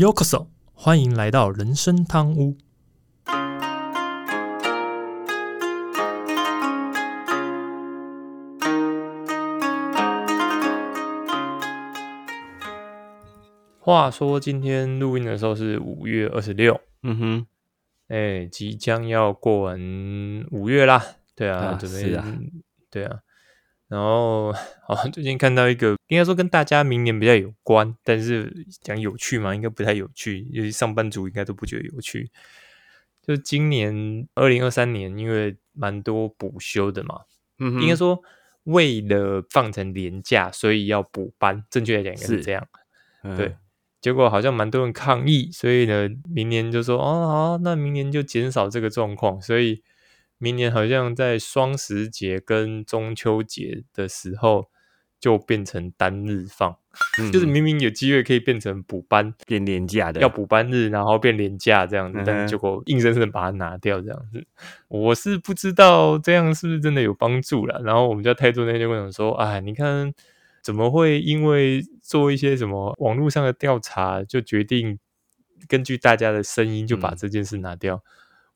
Yokoso，欢迎来到人生汤屋。话说今天录音的时候是五月二十六，嗯哼，哎，即将要过完五月啦。对啊，啊准备对啊。然后，好，最近看到一个，应该说跟大家明年比较有关，但是讲有趣嘛，应该不太有趣，尤其上班族应该都不觉得有趣。就今年二零二三年，因为蛮多补休的嘛，嗯，应该说为了放成年假，所以要补班，正确来讲应该是是这样。嗯对，结果好像蛮多人抗议，所以呢，明年就说哦好，那明年就减少这个状况，所以明年好像在双十节跟中秋节的时候就变成单日放，嗯 就是明明有机会可以变成补班，变廉价的，要补班日，然后变廉价这样子，但结果硬生生地把它拿掉这样子，我是不知道这样是不是真的有帮助了。然后我们家泰铢那天跟我说，哎，你看怎么会因为做一些什么网络上的调查，就决定根据大家的声音就把嗯这件事拿掉？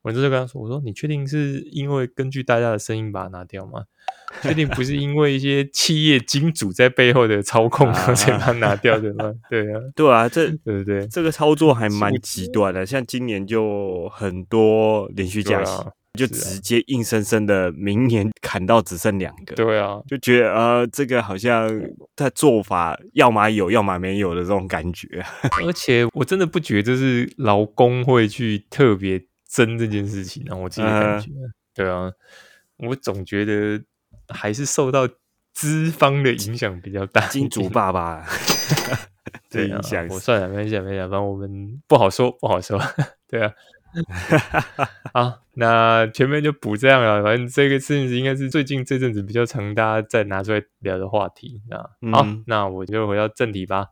我那时候跟他说：“我说你确定是因为根据大家的声音把它拿掉吗？确定不是因为一些企业金主在背后的操控，才把它拿掉的吗？对啊，对啊，这对不对？这个操作还蛮极端的，像今年就很多连续假期，啊就直接硬生生的明年砍到只剩两个，对啊，就觉得呃，这个好像在做法要么有，要么没有的这种感觉。而且我真的不觉得是劳工会去特别争这件事情啊，我自己的感觉。对啊，我总觉得还是受到资方的影响比较大。金主爸爸的影响我算了，没关系，没关系，反正我们不好说，不好说。对啊，好，那前面就补这样了。反正这个事情应该是最近这阵子比较常大家再拿出来聊的话题。那好，嗯那我就回到正题吧。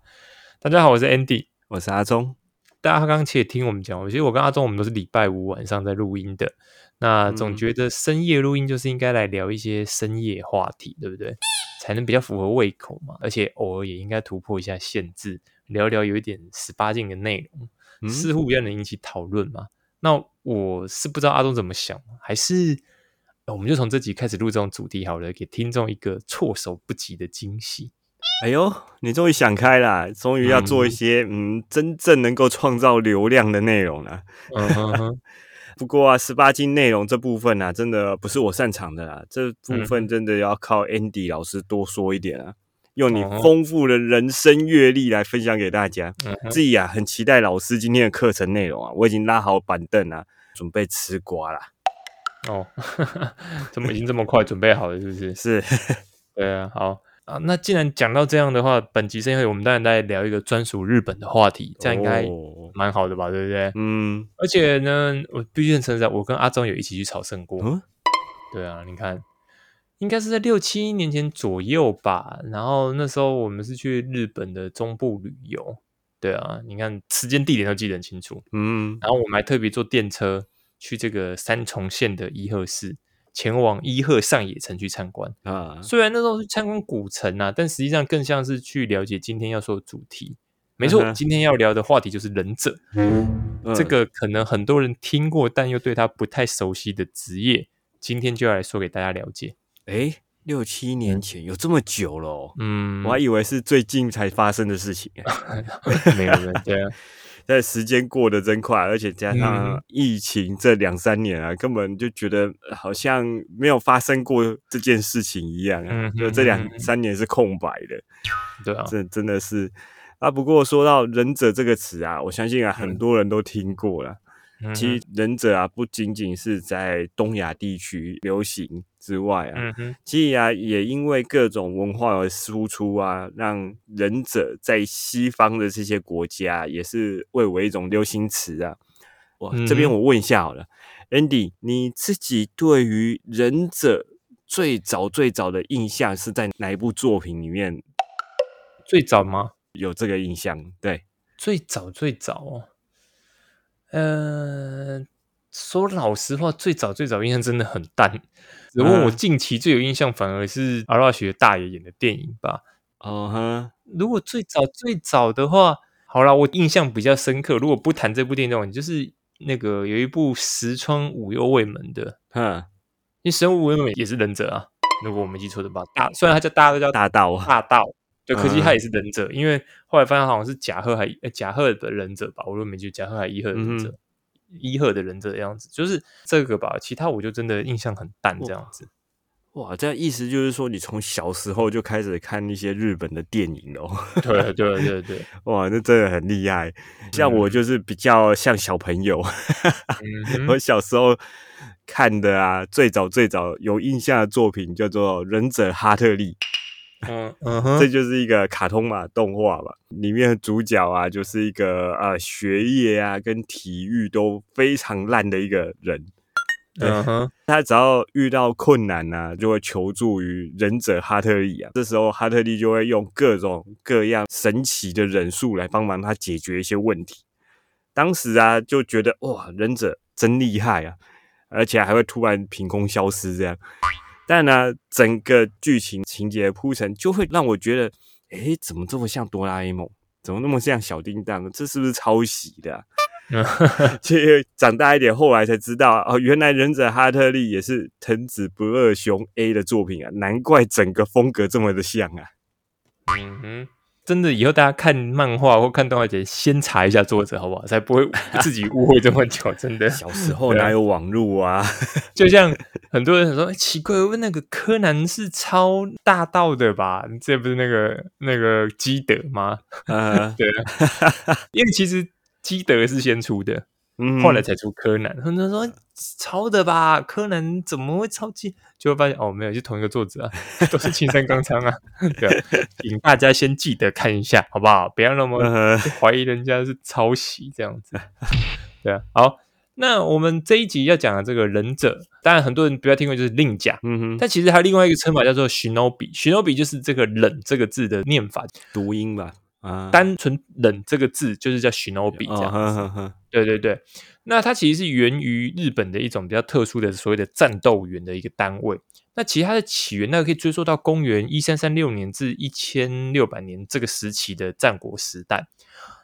大家好，我是 Andy。我是阿忠，大家刚刚其实也听我们讲，其实我跟阿忠我们都是礼拜五晚上在录音的。那总嗯觉得深夜录音就是应该来聊一些深夜话题，对不对？才能比较符合胃口嘛。而且偶尔也应该突破一下限制，聊聊有一点十八禁的内容，嗯似乎比较能引起讨论嘛。那我是不知道阿忠怎么想，还是呃我们就从这集开始录这种主题好了，给听众一个措手不及的惊喜。哎呦，你终于想开了，终于要做一些嗯真正能够创造流量的内容了。嗯哼哼，不过啊，十八禁内容这部分啊，真的不是我擅长的啦，这部分真的要靠 Andy 老师多说一点啊，用你哦丰富的人生阅历来分享给大家。嗯自己啊，很期待老师今天的课程内容啊，我已经拉好板凳啊，准备吃瓜啦。哦，怎么已经这么快准备好了，是不是？是，对啊，好啊。那既然讲到这样的话，本集是因为我们当然在聊一个专属日本的话题，这样应该哦蛮好的吧，对不对？嗯而且呢，我必须认承认，我跟阿忠有一起去朝圣过。嗯对啊，你看，应该是在六七年前左右吧。然后那时候我们是去日本的中部旅游。对啊，你看时间地点都记得很清楚。嗯然后我们还特别坐电车去这个三重县的伊贺市，前往伊贺上野城去参观。啊，虽然那时候是参观古城啊，但实际上更像是去了解今天要说的主题。没错，今天要聊的话题就是忍者。嗯这个可能很多人听过，但又对他不太熟悉的职业，今天就要来说给大家了解。哎，六七年前有这么久了哦。嗯，我还以为是最近才发生的事情，没有没有，对啊，但时间过得真快，而且加嗯。上疫情这两三年啊，根本就觉得呃好像没有发生过这件事情一样啊嗯，就这两三年是空白的，对啊，这真的是。啊。不过说到忍者这个词啊，我相信啊很多人都听过了。嗯其实忍者啊，不仅仅是在东亚地区流行之外啊，其实啊，也因为各种文化而输出啊，让忍者在西方的这些国家也是蔚为一种流行词啊。哇，这边我问一下好了，Andy，你自己对于忍者最早最早的印象是在哪一部作品里面最早吗？有这个印象？对，最早最早哦，呃，说老实话，最早最早印象真的很淡。如果我嗯近期最有印象，反而是阿拉学大爷演的电影吧。哦哼，如果最早最早的话，好啦，我印象比较深刻。如果不谈这部电影的话，就是那个有一部石川五右卫门的，哼，因为神武卫门也是忍者啊，如果我没记错的话，大虽然他叫大家都叫大道啊，大道，对，可惜他嗯也是忍者，因为后来发现好像是甲贺还呃甲贺的忍者吧，我如果没记错，甲贺还伊贺的忍者，伊贺的忍者的样子，就是这个吧。其他我就真的印象很淡，这样子。哇，这意思就是说，你从小时候就开始看一些日本的电影哦。对对对对，哇，那真的很厉害。像我就是比较像小朋友，嗯我，小时候看的啊，最早最早有印象的作品叫做《忍者哈特利》，嗯嗯哼，这就是一个卡通嘛，动画嘛，里面的主角啊，就是一个呃学业啊跟体育都非常烂的一个人。嗯哼，他只要遇到困难呢、就会求助于忍者哈特利啊。这时候哈特利就会用各种各样神奇的忍术来帮忙他解决一些问题。当时啊，就觉得哇，忍者真厉害啊，而且还会突然凭空消失这样。但呢，整个剧情情节的铺陈就会让我觉得，诶，怎么这么像哆啦 A 梦？怎么那么像小叮当？这是不是抄袭的、啊？其实长大一点，后来才知道哦，原来忍者哈特利也是藤子不二雄 A 的作品啊，难怪整个风格这么的像啊。嗯哼，真的，以后大家看漫画或看动画节，先查一下作者好不好？才不会自己误会这么久。真的，小时候哪有网路啊？就像很多人想说，欸奇怪，问那个柯南是抄大道的吧？这不是那个那个基德吗？啊，对啊，因为其实基德是先出的，嗯后来才出柯南。很多人说抄的吧，柯南怎么会抄袭？就会发现哦，没有，是同一个作者啊，都是青山刚昌啊。对啊，请大家先记得看一下，好不好？不要那么呃怀疑人家是抄袭这样子。对啊，好，那我们这一集要讲的这个忍者，当然很多人不要听过就是令甲，嗯哼，但其实还有另外一个称法叫做 shinobi，shinobi 就是这个忍这个字的念法，读音吧，啊，单纯忍这个字就是叫 shinobi 这哦，样子。呵呵呵，对对对，那它其实是源于日本的一种比较特殊的所谓的战斗员的一个单位。那其实它的起源，那个可以追溯到公元一三三六年至一千六百年这个时期的战国时代。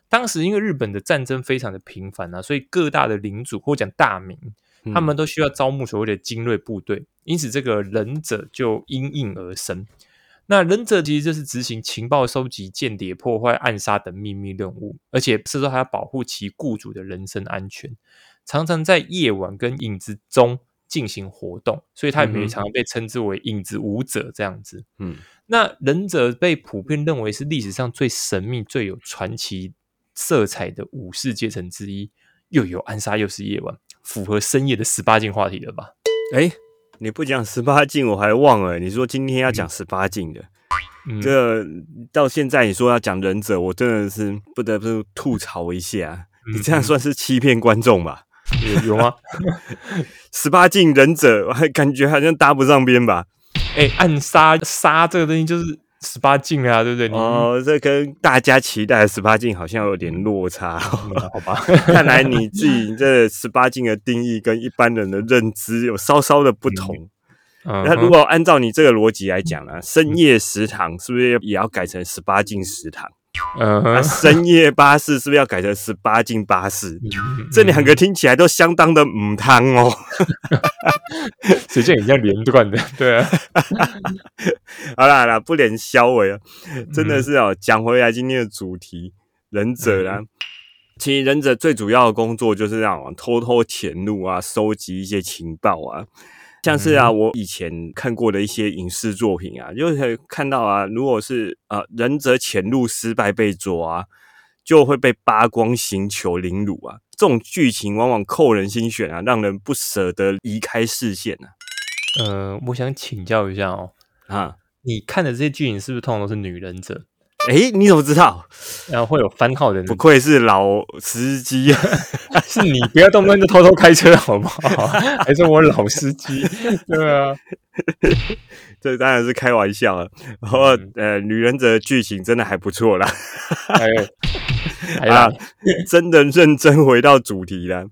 当时因为日本的战争非常的频繁啊，所以各大的领主或讲大名，嗯他们都需要招募所谓的精锐部队，因此这个忍者就因应而生。那忍者其实就是执行情报收集、间谍、破坏、暗杀等秘密任务，而且这时候还要保护其雇主的人身安全，常常在夜晚跟影子中进行活动，所以他也常常被称之为影子舞者这样子。嗯那忍者被普遍认为是历史上最神秘、最有传奇色彩的武士阶层之一，又有暗杀又是夜晚，符合深夜的十八禁话题了吧？哎，你不讲十八禁，我还忘了。你说今天要讲十八禁的，嗯，这到现在你说要讲忍者，我真的是不得不吐槽一下。你这样嗯算是欺骗观众吧？有有吗？十八禁忍者，我还感觉好像搭不上边吧？哎、暗杀杀这个东西就是十八禁啊，对不对？哦，这跟大家期待的十八禁好像有点落差、嗯好吧？看来你自己这十八禁的定义跟一般人的认知有稍稍的不同。嗯那如果按照你这个逻辑来讲啊，深夜食堂是不是也要改成十八禁食堂？嗯深夜巴士是不是要改成十八禁巴士？嗯这两个听起来都相当的母汤哦。谁叫你这样连贯的？对啊，好啦好啦，不连消尾啊，真的嗯是哦。讲回来今天的主题，忍者啦。其实忍者最主要的工作就是让我偷偷潜入啊，收集一些情报啊。像是啊，我以前看过的一些影视作品啊，就会看到啊，如果是呃忍者潜入失败被抓、啊，就会被扒光刑求凌辱啊。这种剧情往往扣人心弦啊，让人不舍得移开视线啊。呃，我想请教一下哦，啊，你看的这些剧情是不是通常都是女忍者？诶，你怎么知道？然后会有番号的人不愧是老司机啊！是你不要动不动就偷偷开车好不好？还是我老司机？对啊，这当然是开玩笑了。然后嗯呃，女忍者的剧情真的还不错啦。还有，还有、啊，真的认真回到主题了。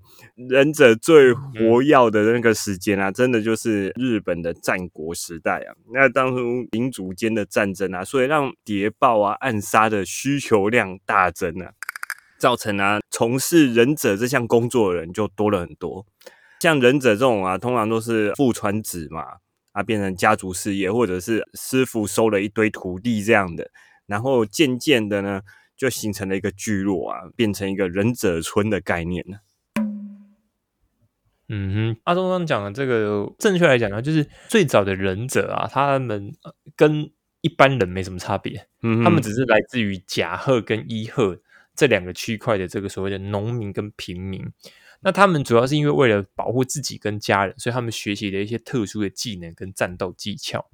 忍者最活跃的那个时间啊，真的就是日本的战国时代啊。那当初民族间的战争啊，所以让谍报啊、暗杀的需求量大增啊。造成啊从事忍者这项工作的人就多了很多。像忍者这种啊，通常都是父传子嘛，啊变成家族事业，或者是师傅收了一堆徒弟这样的，然后渐渐的呢，就形成了一个聚落啊，变成一个忍者村的概念了。嗯哼，阿忠刚讲的这个，正确来讲呢，就是最早的忍者啊，他们跟一般人没什么差别，嗯，他们只是来自于甲贺跟伊贺这两个区块的这个所谓的农民跟平民。那他们主要是因为为了保护自己跟家人，所以他们学习了一些特殊的技能跟战斗技巧，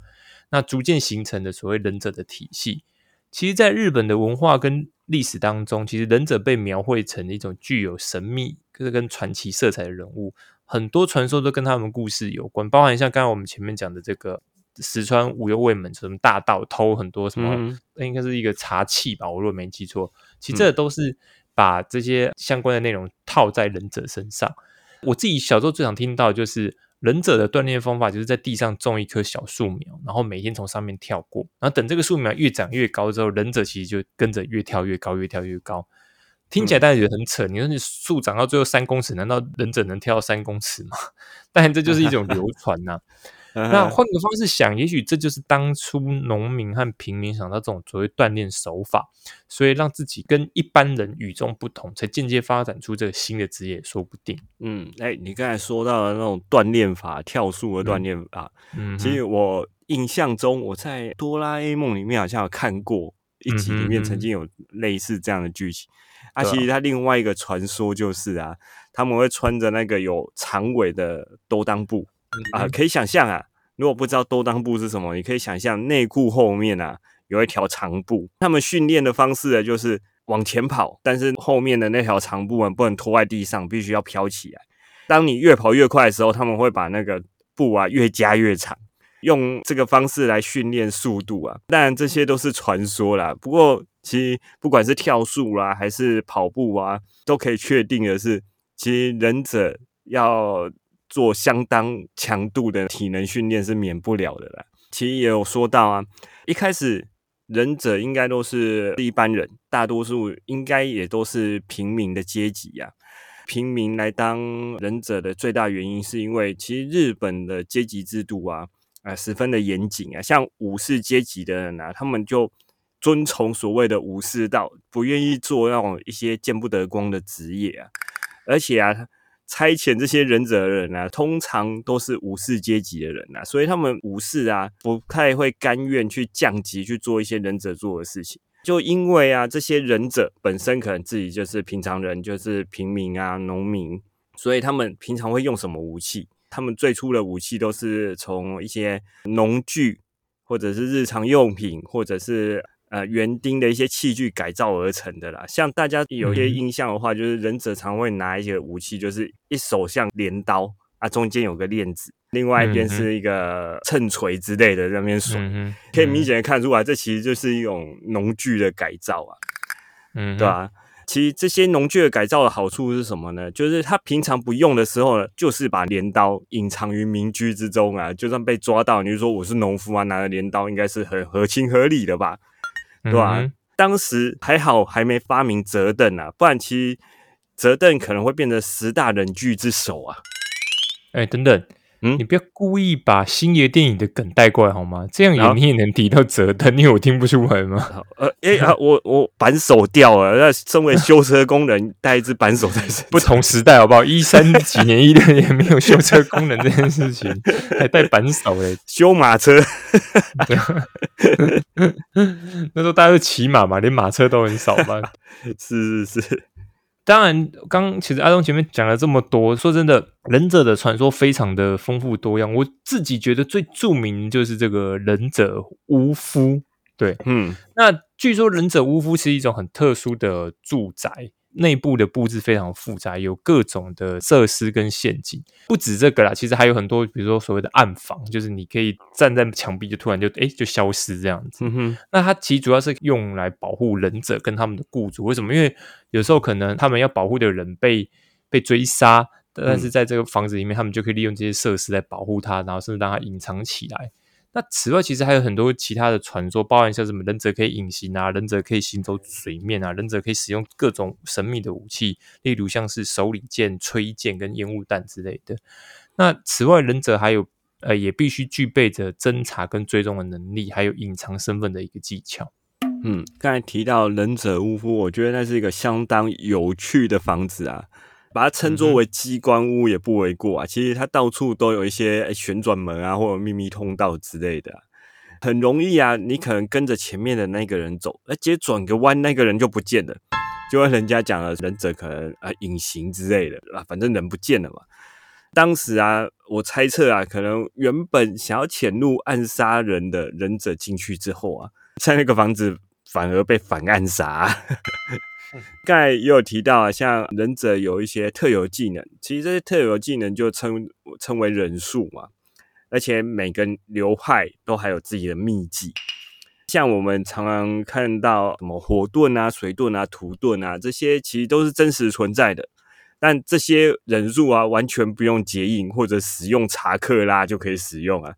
那逐渐形成的所谓忍者的体系。其实，在日本的文化跟历史当中，其实忍者被描绘成一种具有神秘跟传奇色彩的人物。很多传说都跟他们故事有关，包含像刚刚我们前面讲的这个石川五右卫门什么大盗偷很多什么，那应该是一个茶器吧，我如果没记错，其实这都是把这些相关的内容套在忍者身上。我自己小时候最常听到就是忍者的锻炼方法，就是在地上种一棵小树苗，然后每天从上面跳过，然后等这个树苗越长越高之后，忍者其实就跟着越跳越高，越跳越高。听起来大家觉得很扯，你说你树长到最后三公尺，难道忍者能跳到三公尺吗？当然，这就是一种流 传呐。那换个方式想，也许这就是当初农民和平民想到这种所谓锻炼手法，所以让自己跟一般人与众不同，才间接发展出这个新的职业，说不定。嗯，哎，你刚才说到的那种锻炼法，跳树的锻炼法，嗯，其实我印象中我在哆啦 A 梦里面好像有看过一集，里面曾经有类似这样的剧情。啊，其实它另外一个传说就是啊，他们会穿着那个有长尾的兜裆布啊，可以想象啊，如果不知道兜裆布是什么，你可以想象内裤后面啊有一条长布。他们训练的方式呢，就是往前跑，但是后面的那条长布啊不能拖在地上，必须要飘起来。当你越跑越快的时候，他们会把那个布啊越加越长。用这个方式来训练速度啊，当然这些都是传说啦。不过其实不管是跳树啦，还是跑步啊，都可以确定的是，其实忍者要做相当强度的体能训练是免不了的啦。其实也有说到啊，一开始忍者应该都是一般人，大多数应该也都是平民的阶级呀。平民来当忍者的最大原因，是因为其实日本的阶级制度啊。啊，十分的严谨啊，像武士阶级的人啊，他们就遵从所谓的武士道，不愿意做那种一些见不得光的职业啊。而且啊，差遣这些忍者的人啊，通常都是武士阶级的人啊，所以他们武士啊，不太会甘愿去降级去做一些忍者做的事情。就因为啊，这些忍者本身可能自己就是平常人，就是平民啊、农民，所以他们平常会用什么武器？他们最初的武器都是从一些农具，或者是日常用品，或者是呃园丁的一些器具改造而成的啦。像大家有些印象的话，就是忍者常会拿一些武器，就是一手像镰刀啊，中间有个链子，另外一边是一个秤锤之类的在那边甩，可以明显的看出来，这其实就是一种农具的改造啊，嗯，对吧？其实这些农具的改造的好处是什么呢？就是他平常不用的时候呢，就是把镰刀隐藏于民居之中啊。就算被抓到，你就说我是农夫啊，拿着镰刀应该是很合情合理的吧？对吧？当时还好还没发明折凳啊，不然其实折凳可能会变成十大忍具之首啊。哎，等等。嗯，你不要故意把星爷电影的梗带过来好吗？这样也你也能提到折凳，因为我听不出来吗？呃，哎啊，我我扳手掉了。那身为修车工人，带一只扳手在身，不同时代好不好？一三几年、一六年没有修车工人这件事情，还带扳手嘞，修马车。那时候大家都骑马嘛，连马车都很少嘛。是 是是。当然，刚其实阿东前面讲了这么多，说真的，忍者的传说非常的丰富多样。我自己觉得最著名就是这个忍者巫夫，对，嗯，那据说忍者巫夫是一种很特殊的住宅。内部的布置非常复杂，有各种的设施跟陷阱。不止这个啦，其实还有很多，比如说所谓的暗房，就是你可以站在墙壁，就突然就哎就消失这样子。嗯那它其实主要是用来保护忍者跟他们的雇主。为什么？因为有时候可能他们要保护的人被被追杀，但是在这个房子里面，他们就可以利用这些设施来保护他，然后甚至让他隐藏起来。那此外，其实还有很多其他的传说，包含像什么忍者可以隐形啊，忍者可以行走水面啊，忍者可以使用各种神秘的武器，例如像是手里剑、吹剑跟烟雾弹之类的。那此外，忍者还有呃，也必须具备着侦查跟追踪的能力，还有隐藏身份的一个技巧。嗯，刚才提到忍者屋夫，我觉得那是一个相当有趣的房子啊。把它称作为机关屋也不为过啊！其实它到处都有一些旋转门啊，或者秘密通道之类的，很容易啊。你可能跟着前面的那个人走，而接转个弯，那个人就不见了，就跟人家讲了，忍者可能啊隐形之类的啊，反正人不见了嘛。当时啊，我猜测啊，可能原本想要潜入暗杀人的忍者进去之后啊，在那个房子反而被反暗杀。刚才也有提到啊，像忍者有一些特有技能，其实这些特有技能就称称为忍术嘛，而且每个流派都还有自己的秘技，像我们常常看到什么火遁啊、水遁啊、土遁啊，这些其实都是真实存在的，但这些忍术啊，完全不用结印或者使用查克拉就可以使用啊，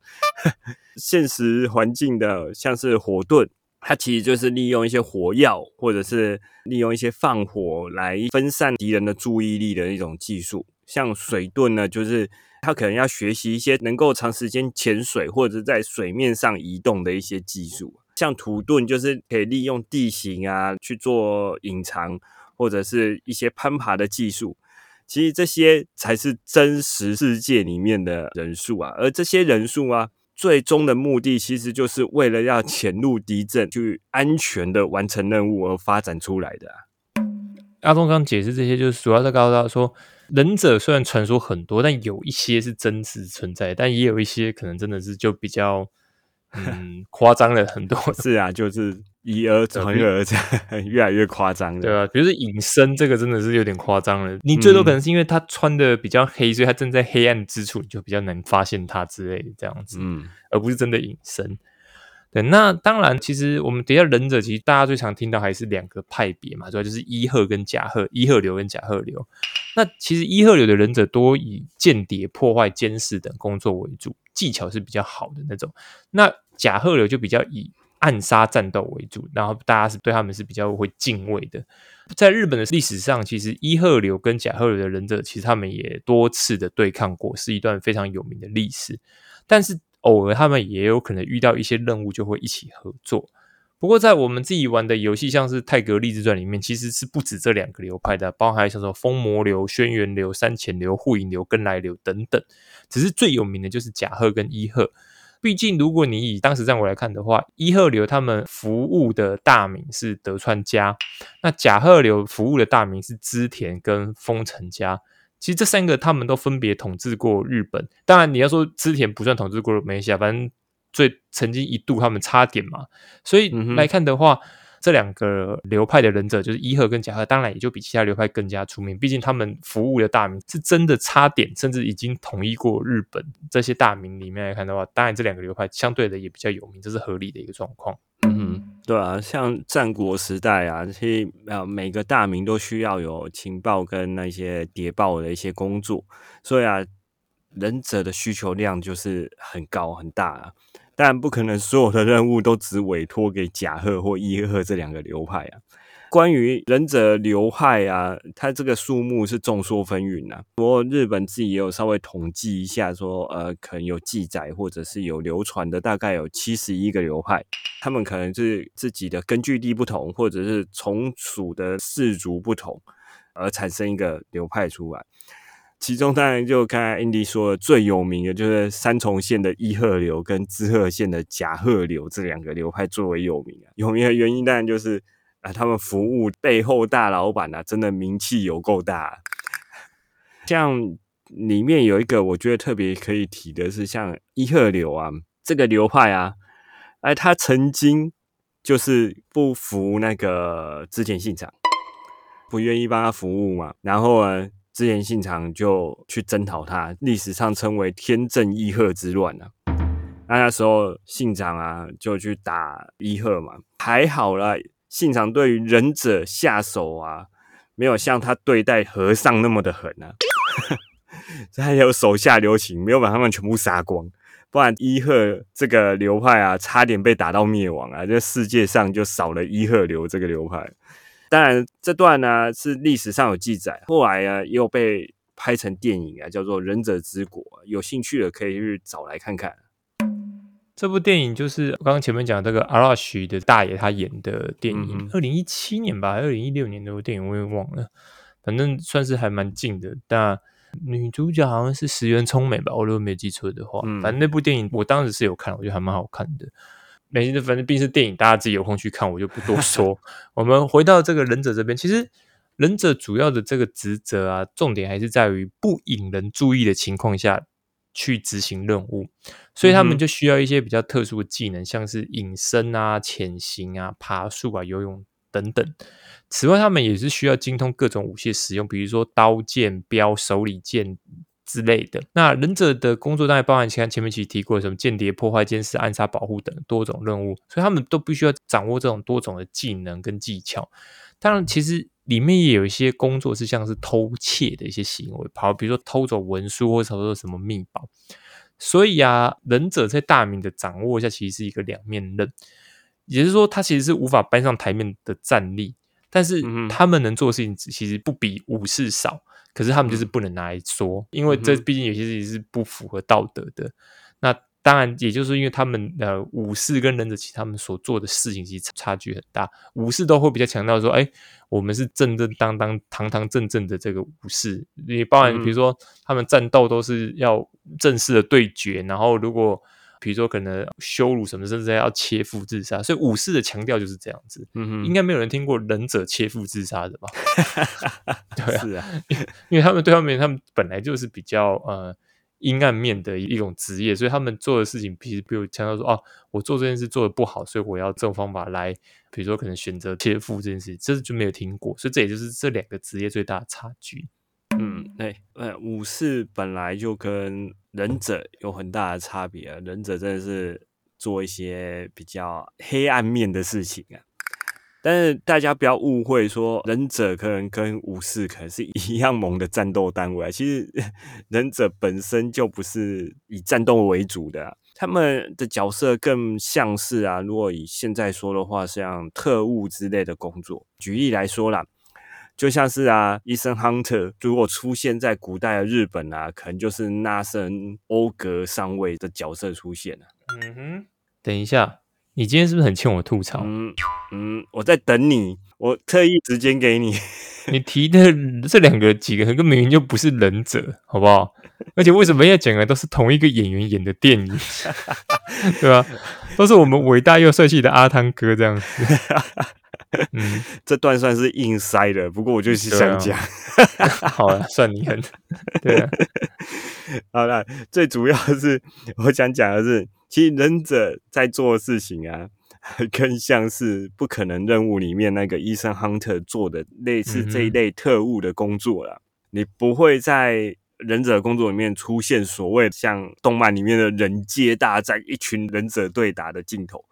现实环境的像是火遁。它其实就是利用一些火药，或者是利用一些放火来分散敌人的注意力的一种技术。像水遁呢，就是它可能要学习一些能够长时间潜水或者在水面上移动的一些技术。像土遁，就是可以利用地形啊去做隐藏，或者是一些攀爬的技术。其实这些才是真实世界里面的人数啊，而这些人数啊。最终的目的其实就是为了要潜入敌阵，去安全的完成任务而发展出来的。阿峰刚解释这些，就是主要在告诉大家说，忍者虽然传说很多，但有一些是真实存在，但也有一些可能真的是就比较嗯 夸张了很多。是啊，就是。以讹传讹，这样 越来越夸张，对啊？比如说隐身，这个真的是有点夸张了。你最多可能是因为他穿的比较黑，所以他正在黑暗之处，你就比较难发现他之类的这样子，嗯，而不是真的隐身。对，那当然，其实我们底下忍者，其实大家最常听到还是两个派别嘛，主要就是伊贺跟甲贺，伊贺流跟甲贺流。那其实伊贺流的忍者多以间谍、破坏、监视等工作为主，技巧是比较好的那种。那甲贺流就比较以暗杀战斗为主，然后大家是对他们是比较会敬畏的。在日本的历史上，其实伊贺流跟甲贺流的忍者，其实他们也多次的对抗过，是一段非常有名的历史。但是偶尔他们也有可能遇到一些任务，就会一起合作。不过在我们自己玩的游戏，像是《泰格立志传》里面，其实是不止这两个流派的，包含像说风魔流、轩辕流、三潜流、护影流、跟来流等等。只是最有名的就是甲贺跟伊贺。毕竟，如果你以当时战国来看的话，伊贺流他们服务的大名是德川家，那甲贺流服务的大名是织田跟丰臣家。其实这三个他们都分别统治过日本。当然，你要说织田不算统治过没西亚，反正最曾经一度他们差点嘛。所以来看的话。这两个流派的忍者，就是伊贺跟甲贺，当然也就比其他流派更加出名。毕竟他们服务的大名是真的差点，甚至已经统一过日本。这些大名里面来看的话，当然这两个流派相对的也比较有名，这是合理的一个状况。嗯，对啊，像战国时代啊，这些呃每个大名都需要有情报跟那些谍报的一些工作，所以啊，忍者的需求量就是很高很大啊。但不可能所有的任务都只委托给甲贺或伊贺这两个流派啊。关于忍者流派啊，它这个数目是众说纷纭啊。不过日本自己也有稍微统计一下，说呃，可能有记载或者是有流传的，大概有七十一个流派。他们可能是自己的根据地不同，或者是从属的氏族不同，而产生一个流派出来。其中当然就刚才 Andy 说的最有名的就是三重县的伊贺流跟滋贺县的甲贺流这两个流派最为有名啊。有名的原因当然就是啊，他们服务背后大老板啊，真的名气有够大。像里面有一个我觉得特别可以提的是，像伊贺流啊这个流派啊，哎，他曾经就是不服那个织田信长，不愿意帮他服务嘛，然后呢？织田信长就去征讨他，历史上称为天正伊贺之乱啊。那那时候信长啊就去打伊贺嘛，还好了，信长对于忍者下手啊，没有像他对待和尚那么的狠啊，他有手下留情，没有把他们全部杀光。不然伊贺这个流派啊，差点被打到灭亡啊，这世界上就少了伊贺流这个流派。当然，这段呢是历史上有记载，后来啊又被拍成电影啊，叫做《忍者之国》，有兴趣的可以去找来看看。这部电影就是刚刚前面讲这个阿拉许的大爷他演的电影，二零一七年吧，二零一六年那部电影我也忘了，反正算是还蛮近的。但女主角好像是石原聪美吧，我如果没记错的话。反正那部电影我当时是有看，我觉得还蛮好看的。没事，反正毕竟是电影，大家自己有空去看，我就不多 说。我们回到这个忍者这边，其实忍者主要的这个职责啊，重点还是在于不引人注意的情况下去执行任务。所以他们就需要一些比较特殊的技能，像是隐身啊、潜行啊、爬树啊、游泳等等。此外，他们也是需要精通各种武器使用，比如说刀剑、镖、手里剑之类的。那忍者的工作当然包含，前前面其实提过什么间谍、破坏、监视、暗杀、保护等多种任务，所以他们都必须要掌握这种多种的技能跟技巧。当然，其实里面也有一些工作是像是偷窃的一些行为，跑，比如说偷走文书或者偷走什么密宝。所以啊，忍者在大名的掌握下，其实是一个两面刃，也就是说，他其实是无法搬上台面的战力，但是他们能做的事情其实不比武士少，可是他们就是不能拿来说，因为这毕竟有些事情是不符合道德的。那当然，也就是因为他们呃武士跟忍者，其实他们所做的事情其实差距很大。武士都会比较强调说，哎，我们是正正当当、堂堂正正的这个武士。你包含比如说，他们战斗都是要正式的对决，然后如果比如说可能羞辱什么，甚至要切腹自杀。所以武士的强调就是这样子。嗯哼，应该没有人听过忍者切腹自杀的吧？对啊，因为他们对他们，他们本来就是比较呃。阴暗面的一种职业，所以他们做的事情，其实比如强调说，哦，我做这件事做的不好，所以我要这种方法来，比如说可能选择切腹这件事，这就没有听过，所以这也就是这两个职业最大的差距。嗯，对，呃，武士本来就跟忍者有很大的差别啊，忍者真的是做一些比较黑暗面的事情啊。但是大家不要误会，说忍者可能跟武士可能是一样猛的战斗单位。啊其实 忍者本身就不是以战斗为主的，他们的角色更像是啊，如果以现在说的话，像特务之类的工作。举例来说啦，就像是啊，医生 Hunter 如果出现在古代的日本啊，可能就是那森欧格上尉的角色出现了。嗯哼，等一下。你今天是不是很欠我吐槽？嗯嗯，我在等你，我特意时间给你。你提的这两个几个，根本明明就不是忍者，好不好？而且为什么要讲的都是同一个演员演的电影？对吧？都是我们伟大又帅气的阿汤哥这样子。嗯，这段算是硬塞的，不过我就是想讲。好了，算你狠。对啊，好了，最主要是我想讲的是。其实忍者在做的事情啊，更像是不可能任务里面那个医生 Hunter 做的类似这一类特务的工作了。你不会在忍者工作里面出现所谓像动漫里面的人界大战，一群忍者对打的镜头，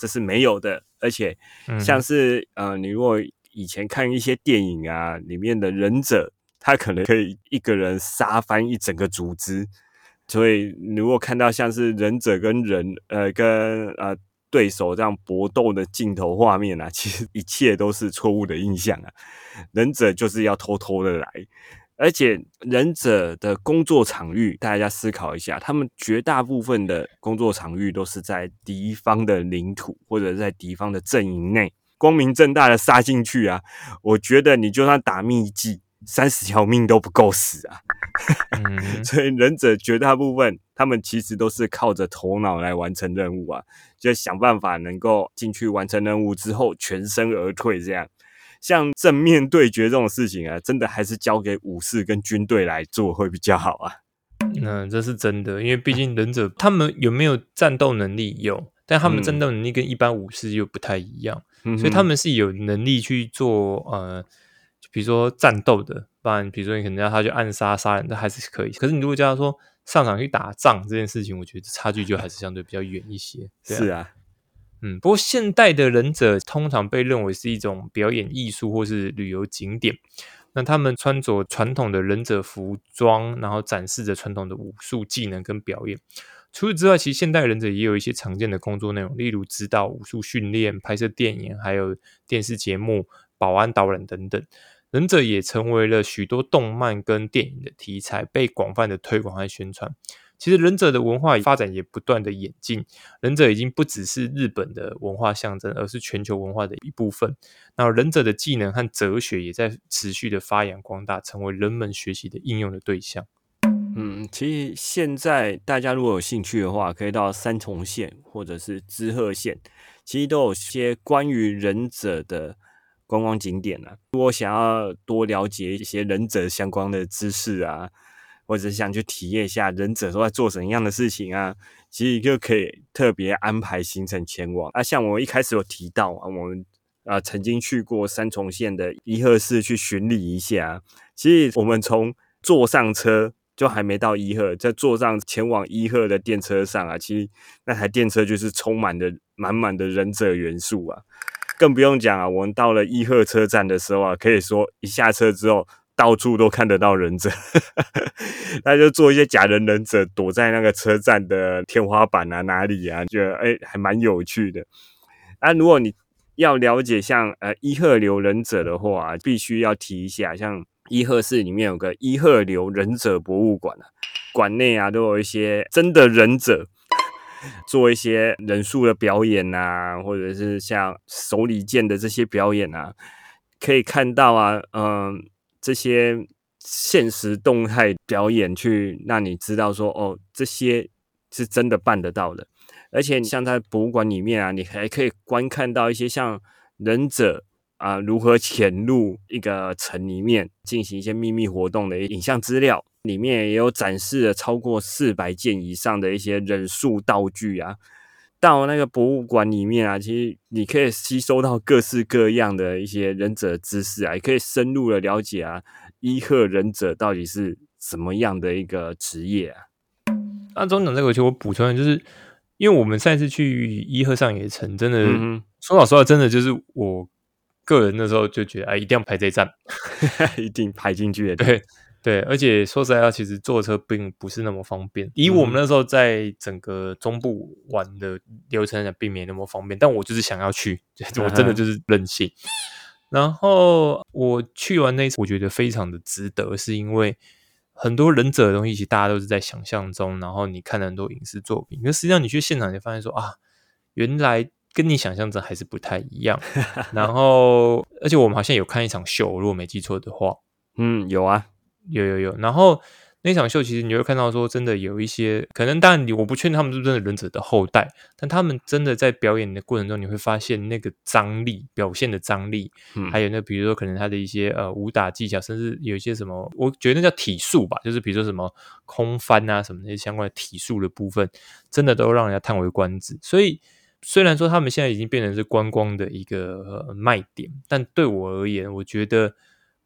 这是没有的。而且像是呃，你如果以前看一些电影啊，里面的忍者，他可能可以一个人杀翻一整个组织。所以，如果看到像是忍者跟人，呃，跟呃对手这样搏斗的镜头画面啊，其实一切都是错误的印象啊。忍者就是要偷偷的来，而且忍者的工作场域，大家思考一下，他们绝大部分的工作场域都是在敌方的领土或者在敌方的阵营内，光明正大的杀进去啊！我觉得你就算打秘技。三十条命都不够死啊！所以忍者绝大部分，他们其实都是靠着头脑来完成任务啊，就想办法能够进去完成任务之后全身而退。这样，像正面对决这种事情啊，真的还是交给武士跟军队来做会比较好啊。嗯，这是真的，因为毕竟忍者他们有没有战斗能力有，但他们战斗能力跟一般武士又不太一样，所以他们是有能力去做呃。比如说战斗的，不然比如说你可能要他去暗杀杀人，这还是可以。可是你如果叫他说上场去打仗这件事情，我觉得差距就还是相对比较远一些。是啊，嗯，不过现代的忍者通常被认为是一种表演艺术或是旅游景点。那他们穿着传统的忍者服装，然后展示着传统的武术技能跟表演。除此之外，其实现代忍者也有一些常见的工作内容，例如指导武术训练、拍摄电影，还有电视节目、保安导览等等。忍者也成为了许多动漫跟电影的题材，被广泛的推广和宣传。其实忍者的文化发展也不断的演进，忍者已经不只是日本的文化象征，而是全球文化的一部分。那忍者的技能和哲学也在持续的发扬光大，成为人们学习的应用的对象。嗯，其实现在大家如果有兴趣的话，可以到三重县或者是滋贺县，其实都有些关于忍者的观光景点呢。如果想要多了解一些忍者相关的知识啊，或者想去体验一下忍者都在做什么样的事情啊，其实就可以特别安排行程前往。啊，像我一开始有提到啊，我们啊曾经去过三重县的伊贺市去巡礼一下。其实我们从坐上车。就还没到伊贺，在坐上前往伊贺的电车上啊，其实那台电车就是充满的满满的忍者元素啊，更不用讲啊，我们到了伊贺车站的时候啊，可以说一下车之后，到处都看得到忍者，那就做一些假人忍者躲在那个车站的天花板啊哪里啊，觉得哎还蛮有趣的。啊，如果你要了解像呃伊贺流忍者的话，必须要提一下像。伊贺市里面有个伊贺流忍者博物馆啊，馆内啊都有一些真的忍者做一些忍术的表演啊，或者是像手里剑的这些表演啊，可以看到啊，嗯，这些现实动态表演，去让你知道说，哦，这些是真的办得到的。而且你像在博物馆里面啊，你还可以观看到一些像忍者。啊，如何潜入一个城里面进行一些秘密活动的影像资料，里面也有展示了超过四百件以上的一些忍术道具啊。到那个博物馆里面啊，其实你可以吸收到各式各样的一些忍者知识啊，也可以深入的了解啊，伊贺忍者到底是什么样的一个职业啊。那中长这个，其实我补充，就是因为我们上次去伊贺上野城，真的说老实话，真的就是我。个人那时候就觉得，哎，一定要排这一站，一定排进去的。对对，而且说实在话，其实坐车并不是那么方便。以我们那时候在整个中部玩的流程并没那么方便。但我就是想要去，我真的就是任性。然后我去完那次，我觉得非常的值得，是因为很多忍者的东西，其实大家都是在想象中。然后你看了很多影视作品，可实际上你去现场，你发现说啊，原来。跟你想象中还是不太一样，然后而且我们好像有看一场秀，如果没记错的话，嗯，有啊，有有有。然后那场秀其实你会看到说，真的有一些可能，当然你我不确定他们是不是真的忍者的后代，但他们真的在表演的过程中，你会发现那个张力表现的张力，还有那比如说可能他的一些呃武打技巧，甚至有一些什么，我觉得那叫体术吧，就是比如说什么空翻啊什么那些相关的体术的部分，真的都让人家叹为观止，所以。虽然说他们现在已经变成是观光的一个卖点，但对我而言，我觉得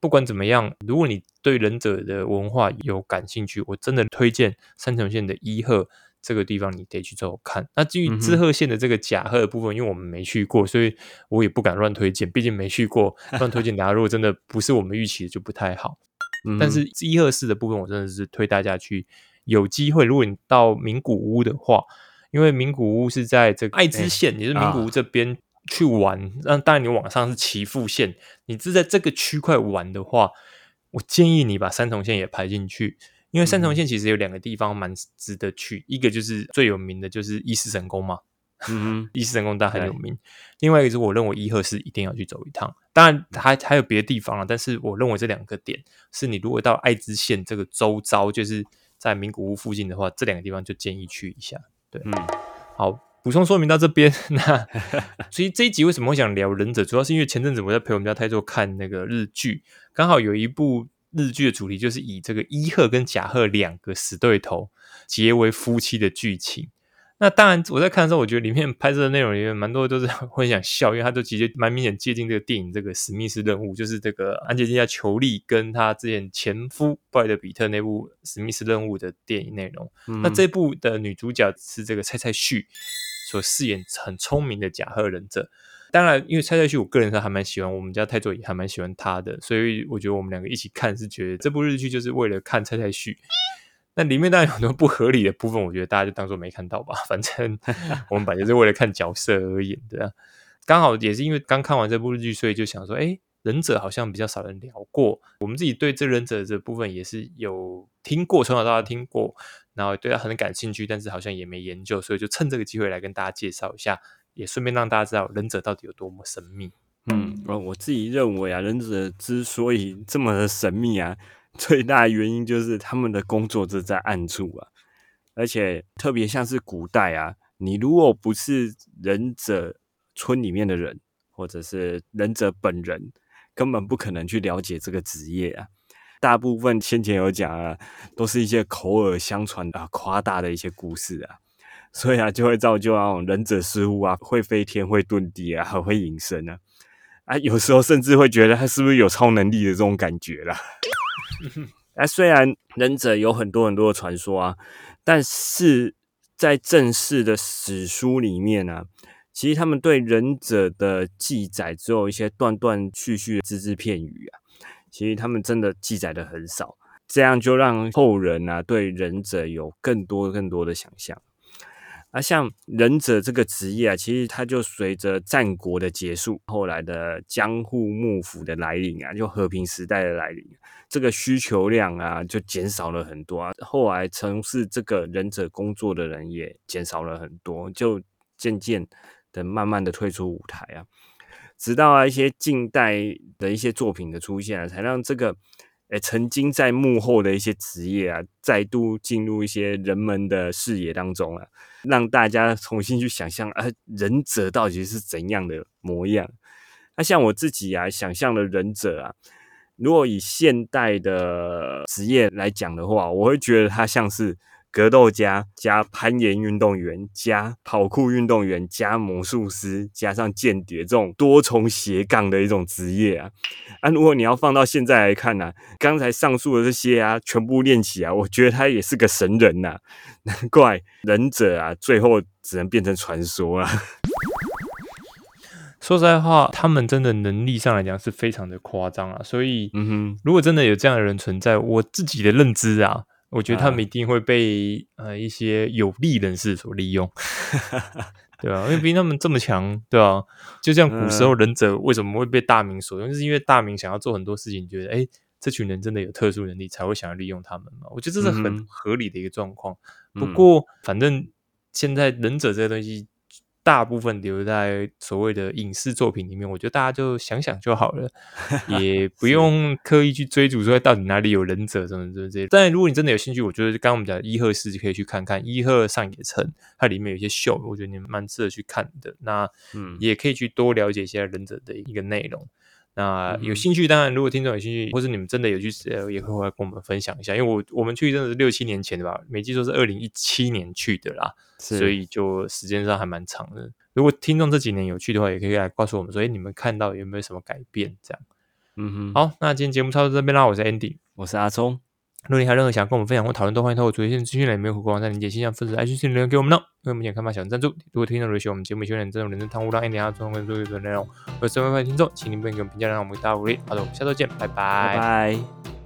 不管怎么样，如果你对忍者的文化有感兴趣，我真的推荐三重县的伊贺这个地方，你得去走看。那至于滋贺县的这个甲贺的部分，因为我们没去过，所以我也不敢乱推荐，毕竟没去过，乱推荐大家如果真的不是我们预期的，就不太好。但是伊贺市的部分，我真的是推大家去，有机会，如果你到名古屋的话。因为名古屋是在这个爱知县，也是名古屋这边去玩。那当然，你往上是岐阜县，你是在这个区块玩的话，我建议你把三重县也排进去。因为三重县其实有两个地方蛮值得去，一个就是最有名的就是伊势神宫嘛，嗯，伊势神宫当然很有名。另外一个是我认为伊贺是一定要去走一趟，当然还还有别的地方了，但是我认为这两个点是你如果到爱知县这个周遭，就是在名古屋附近的话，这两个地方就建议去一下。对，嗯，好，补充说明到这边。那所以这一集为什么会想聊忍者，主要是因为前阵子我在陪我们家泰座看那个日剧，刚好有一部日剧的主题就是以这个伊贺跟甲贺两个死对头结为夫妻的剧情。那当然，我在看的时候，我觉得里面拍摄的内容里面蛮多都是 会想笑，因为他都直接蛮明显接近这个电影这个史密斯任务，就是这个安吉丽娜·裘丽跟她之前前夫布莱德·比特那部史密斯任务的电影内容。那这部的女主角是这个蔡蔡旭所饰演很聪明的甲贺忍者。当然，因为蔡蔡旭，我个人是还蛮喜欢，我们家泰座也还蛮喜欢他的，所以我觉得我们两个一起看是觉得这部日剧就是为了看蔡蔡旭。那里面当然有很多不合理的部分，我觉得大家就当做没看到吧。反正 我们本来就是为了看角色而演的。刚好也是因为刚看完这部日剧，所以就想说，哎，忍者好像比较少人聊过。我们自己对这忍者这部分也是有听过，从小到大听过，然后对他很感兴趣，但是好像也没研究，所以就趁这个机会来跟大家介绍一下，也顺便让大家知道忍者到底有多么神秘。嗯，我自己认为啊，忍者之所以这么的神秘啊。最大的原因就是他们的工作是在暗处啊，而且特别像是古代啊，你如果不是忍者村里面的人，或者是忍者本人，根本不可能去了解这个职业啊。大部分先前有讲啊，都是一些口耳相传啊、夸大的一些故事啊，所以啊，就会造就那种忍者师傅啊，会飞天、会遁地啊，还会隐身啊，啊，有时候甚至会觉得他是不是有超能力的这种感觉啦。那，虽然忍者有很多很多的传说啊，但是在正式的史书里面呢，其实他们对忍者的记载只有一些断断续续的只字片语啊，其实他们真的记载的很少，这样就让后人啊对忍者有更多更多的想象。啊，像忍者这个职业啊，其实它就随着战国的结束，后来的江户幕府的来临啊，就和平时代的来临，这个需求量啊就减少了很多啊。后来从事这个忍者工作的人也减少了很多，就渐渐的慢慢的退出舞台啊。直到啊一些近代的一些作品的出现啊，才让这个。诶，曾经在幕后的一些职业啊，再度进入一些人们的视野当中啊，让大家重新去想象啊，忍者到底是怎样的模样？那像我自己啊，想象的忍者啊，如果以现代的职业来讲的话，我会觉得他像是。格斗家加攀岩运动员加跑酷运动员加魔术师加上间谍这种多重斜杠的一种职业啊啊！如果你要放到现在来看呢，刚才上述的这些啊，全部练起啊，我觉得他也是个神人呐！难怪忍者啊，最后只能变成传说啊。说实在话，他们真的能力上来讲是非常的夸张啊！所以，嗯哼，如果真的有这样的人存在，我自己的认知啊。我觉得他们一定会被呃一些有利人士所利用，对啊，因为毕竟他们这么强，对啊，就像古时候忍者为什么会被大明所用，就是因为大明想要做很多事情，觉得哎，这群人真的有特殊能力，才会想要利用他们嘛。我觉得这是很合理的一个状况。不过，反正现在忍者这些东西。大部分留在所谓的影视作品里面，我觉得大家就想想就好了，也不用刻意去追逐说到底哪里有忍者什么什么这些。但如果你真的有兴趣，我觉得刚刚我们讲一贺市可以去看看一贺上野城，它里面有一些秀，我觉得你蛮值得去看的。那嗯，也可以去多了解一下忍者的一个内容。那有兴趣，当然如果听众有兴趣，或是你们真的有去，也会来跟我们分享一下。因为我我们去真的是六七年前的吧，没记错是二零一七年去的啦，所以就时间上还蛮长的。如果听众这几年有去的话，也可以来告诉我们说，哎，你们看到有没有什么改变？这样，嗯哼。好，那今天节目差不多这边啦，我是 Andy，我是阿聪。如果你还有任何想跟我们分享或讨论，都欢迎透过主页线资讯栏里面和光在连接信箱分子 i 信留言给我们哦。为我们想看法小赞助。如果听众有喜欢我们节目，喜欢这种人生汤污让 Andy 阿聪更多有内容，或者身为外听众，请您不要给我们评价，让我们大鼓励。好的，我们下周见，拜拜。